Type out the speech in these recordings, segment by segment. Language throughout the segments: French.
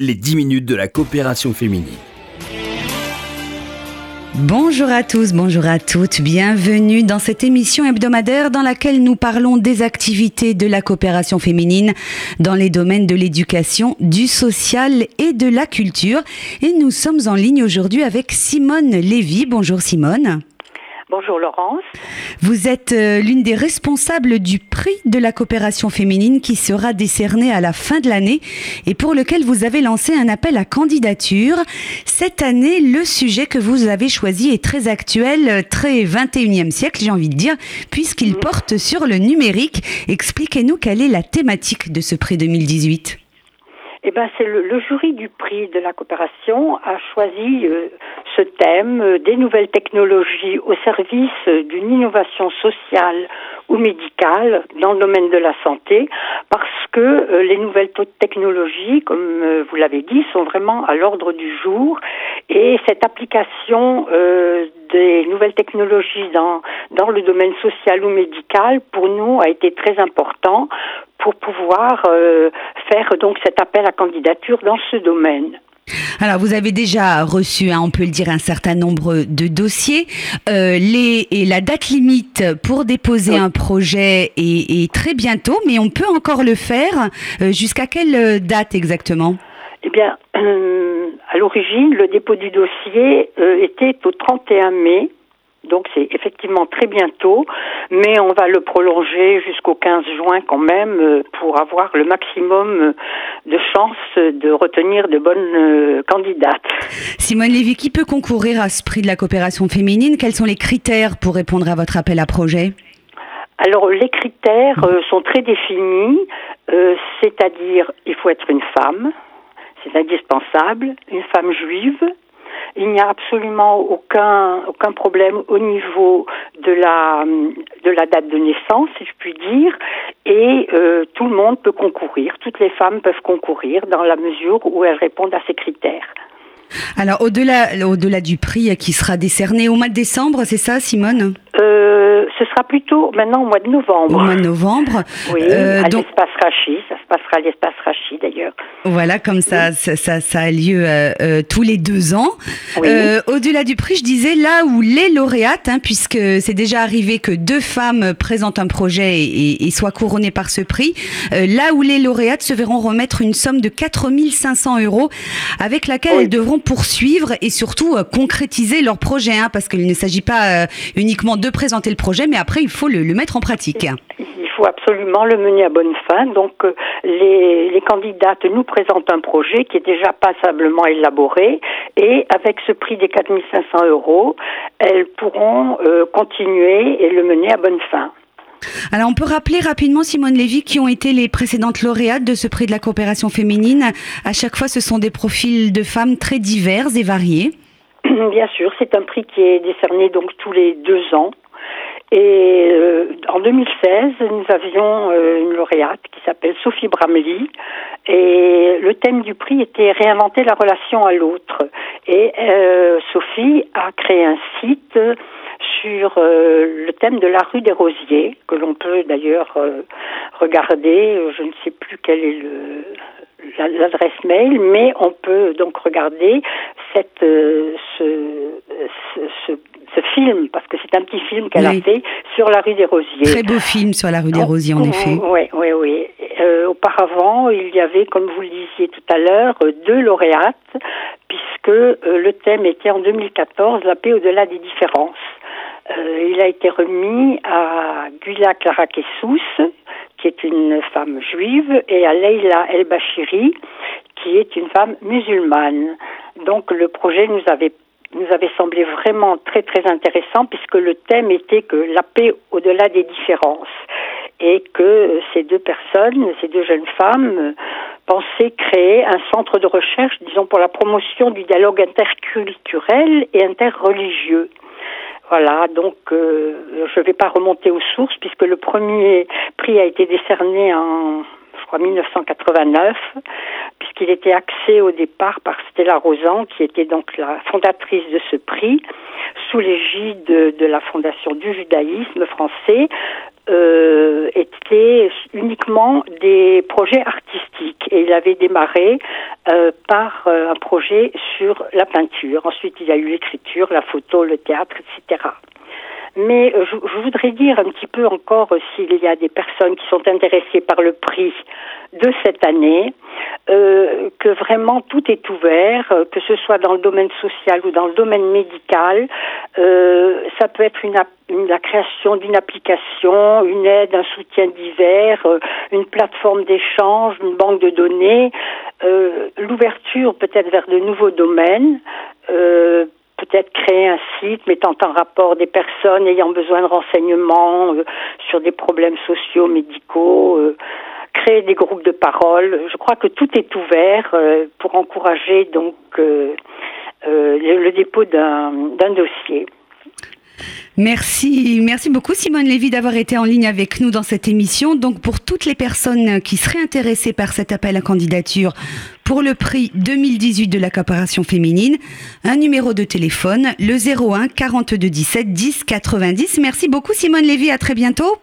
les 10 minutes de la coopération féminine. Bonjour à tous, bonjour à toutes, bienvenue dans cette émission hebdomadaire dans laquelle nous parlons des activités de la coopération féminine dans les domaines de l'éducation, du social et de la culture. Et nous sommes en ligne aujourd'hui avec Simone Lévy. Bonjour Simone. Bonjour Laurence. Vous êtes euh, l'une des responsables du prix de la coopération féminine qui sera décerné à la fin de l'année et pour lequel vous avez lancé un appel à candidature. Cette année, le sujet que vous avez choisi est très actuel, très 21e siècle, j'ai envie de dire, puisqu'il mhm. porte sur le numérique. Expliquez-nous quelle est la thématique de ce prix 2018. Eh ben, c'est le, jury du prix de la coopération a choisi euh, ce thème euh, des nouvelles technologies au service euh, d'une innovation sociale ou médicale dans le domaine de la santé, parce que les nouvelles technologies, comme vous l'avez dit, sont vraiment à l'ordre du jour, et cette application des nouvelles technologies dans dans le domaine social ou médical, pour nous, a été très important pour pouvoir euh, faire donc cet appel à candidature dans ce domaine. Alors, vous avez déjà reçu, hein, on peut le dire, un certain nombre de dossiers. Euh, les, et la date limite pour déposer un projet est, très bientôt, mais on peut encore le faire. Euh, jusqu'à quelle date exactement? Eh bien, à l'origine, le dépôt du dossier était au 31 mai. Donc c'est effectivement très bientôt, mais on va le prolonger jusqu'au 15 juin quand même euh, pour avoir le maximum euh, de chances de retenir de bonnes euh, candidates. Simone Lévy, qui peut concourir à ce prix de la coopération féminine? Quels sont les critères pour répondre à votre appel à projet? Alors les critères sont très définis, c'est-à-dire il faut être une femme, c'est indispensable, une femme juive, il n'y a absolument aucun, aucun problème au niveau de la, de la date de naissance, si je puis dire, et euh, tout le monde peut concourir, toutes les femmes peuvent concourir dans la mesure où elles répondent à ces critères. Alors au-delà au-delà du prix qui sera décerné au mois de décembre, c'est ça Simone? Euh, Ce sera plutôt maintenant au mois de novembre. Au mois de novembre. Oui, euh, à l'espace Rachi, ça se passera à l'espace Rachi d'ailleurs. Voilà, comme ça, ça, ça, a lieu euh, euh tous les deux ans. Euh, au-delà du prix, je disais là où les lauréates, hein, puisque c'est déjà arrivé que deux femmes présentent un projet et, et soient couronnées par ce prix, là où les lauréates se verront remettre une somme de 4500 euros avec laquelle elles devront poursuivre et surtout concrétiser leur projet, hein, parce qu'il ne s'agit pas uniquement de présenter le projet, mais après il faut le, le mettre en pratique faut absolument le mener à bonne fin. Donc euh, les, les candidates nous présentent un projet qui est déjà passablement élaboré et avec ce prix des 4500 euros, elles pourront euh, continuer et le mener à bonne fin. Alors on peut rappeler rapidement, Simone Lévy, qui ont été les précédentes lauréates de ce prix de la coopération féminine. À chaque fois, ce sont des profils de femmes très divers et variés. Bien sûr, c'est un prix qui est décerné donc tous les deux ans et euh, en 2016, nous avions euh, une lauréate qui s'appelle Sophie Bramley. Et le thème du prix était réinventer la relation à l'autre. Et euh, Sophie a créé un site sur le thème de la rue des Rosiers, que l'on peut d'ailleurs regarder. Je ne sais plus quel est le l'adresse mail, mais on peut donc regarder cette, ce, ce, ce film, parce que c'est un petit film qu'elle a fait sur la rue des Rosiers. Très beau film sur la rue des Rosiers, en oh, effet. Oui, oui, oui. Euh, auparavant, il y avait, comme vous le disiez tout à l'heure, deux lauréates, puisque euh, le thème était en 2014 la paix au-delà des différences. Euh, il a été remis à Gula Clara Kessous, qui est une femme juive, et à Leila El Bachiri, qui est une femme musulmane. Donc le projet nous avait nous avait semblé vraiment très très intéressant puisque le thème était que la paix au-delà des différences et que ces deux personnes, ces deux jeunes femmes pensaient créer un centre de recherche, disons, pour la promotion du dialogue interculturel et interreligieux. Voilà, donc euh, je ne vais pas remonter aux sources puisque le premier prix a été décerné en je crois 1989, puisqu'il était axé au départ par Stella Rosan, qui était donc la fondatrice de ce prix, sous l'égide de, la Fondation du judaïsme français, euh, uniquement des projets artistiques et il avait démarré euh, par euh, un projet sur la peinture. Ensuite, il y a eu l'écriture, la photo, le théâtre, etc. Mais euh, je, je, voudrais dire un petit peu encore euh, s'il y a des personnes qui sont intéressées par le prix de cette année, euh, que vraiment tout est ouvert, euh, que ce soit dans le domaine social ou dans le domaine médical. Euh, ça peut être une, une la création d'une application, une aide, un soutien divers, une plateforme d'échange, une banque de données, l'ouverture peut-être vers de nouveaux domaines peut-être créer un site mettant en rapport des personnes ayant besoin de renseignements euh, sur des problèmes sociaux, médicaux, euh, créer des groupes de parole. Je crois que tout est ouvert euh, pour encourager donc le, dépôt d'un dossier. Merci, merci beaucoup Simone Lévy d'avoir été en ligne avec nous dans cette émission. Donc pour toutes les personnes qui seraient intéressées par cet appel à candidature pour le prix 2018 de la coopération féminine, un numéro de téléphone, le 01 42 17 10 90. Merci beaucoup Simone Lévy, à très bientôt.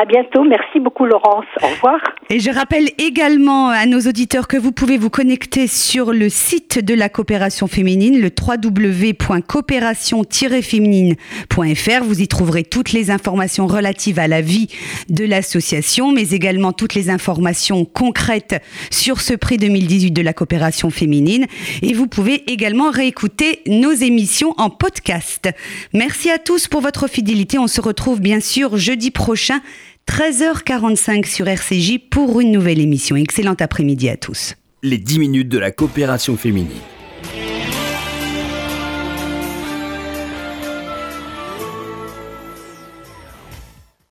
À bientôt. Merci beaucoup, Laurence. Au revoir. Et je rappelle également à nos auditeurs que vous pouvez vous connecter sur le site de la coopération féminine, le www.coopération-féminine.fr. Vous y trouverez toutes les informations relatives à la vie de l'association, mais également toutes les informations concrètes sur ce prix 2018 de la coopération féminine. Et vous pouvez également réécouter nos émissions en podcast. Merci à tous pour votre fidélité. On se retrouve bien sûr jeudi prochain 13h45 sur RCJ pour une nouvelle émission. Excellent après-midi à tous. Les 10 minutes de la coopération féminine.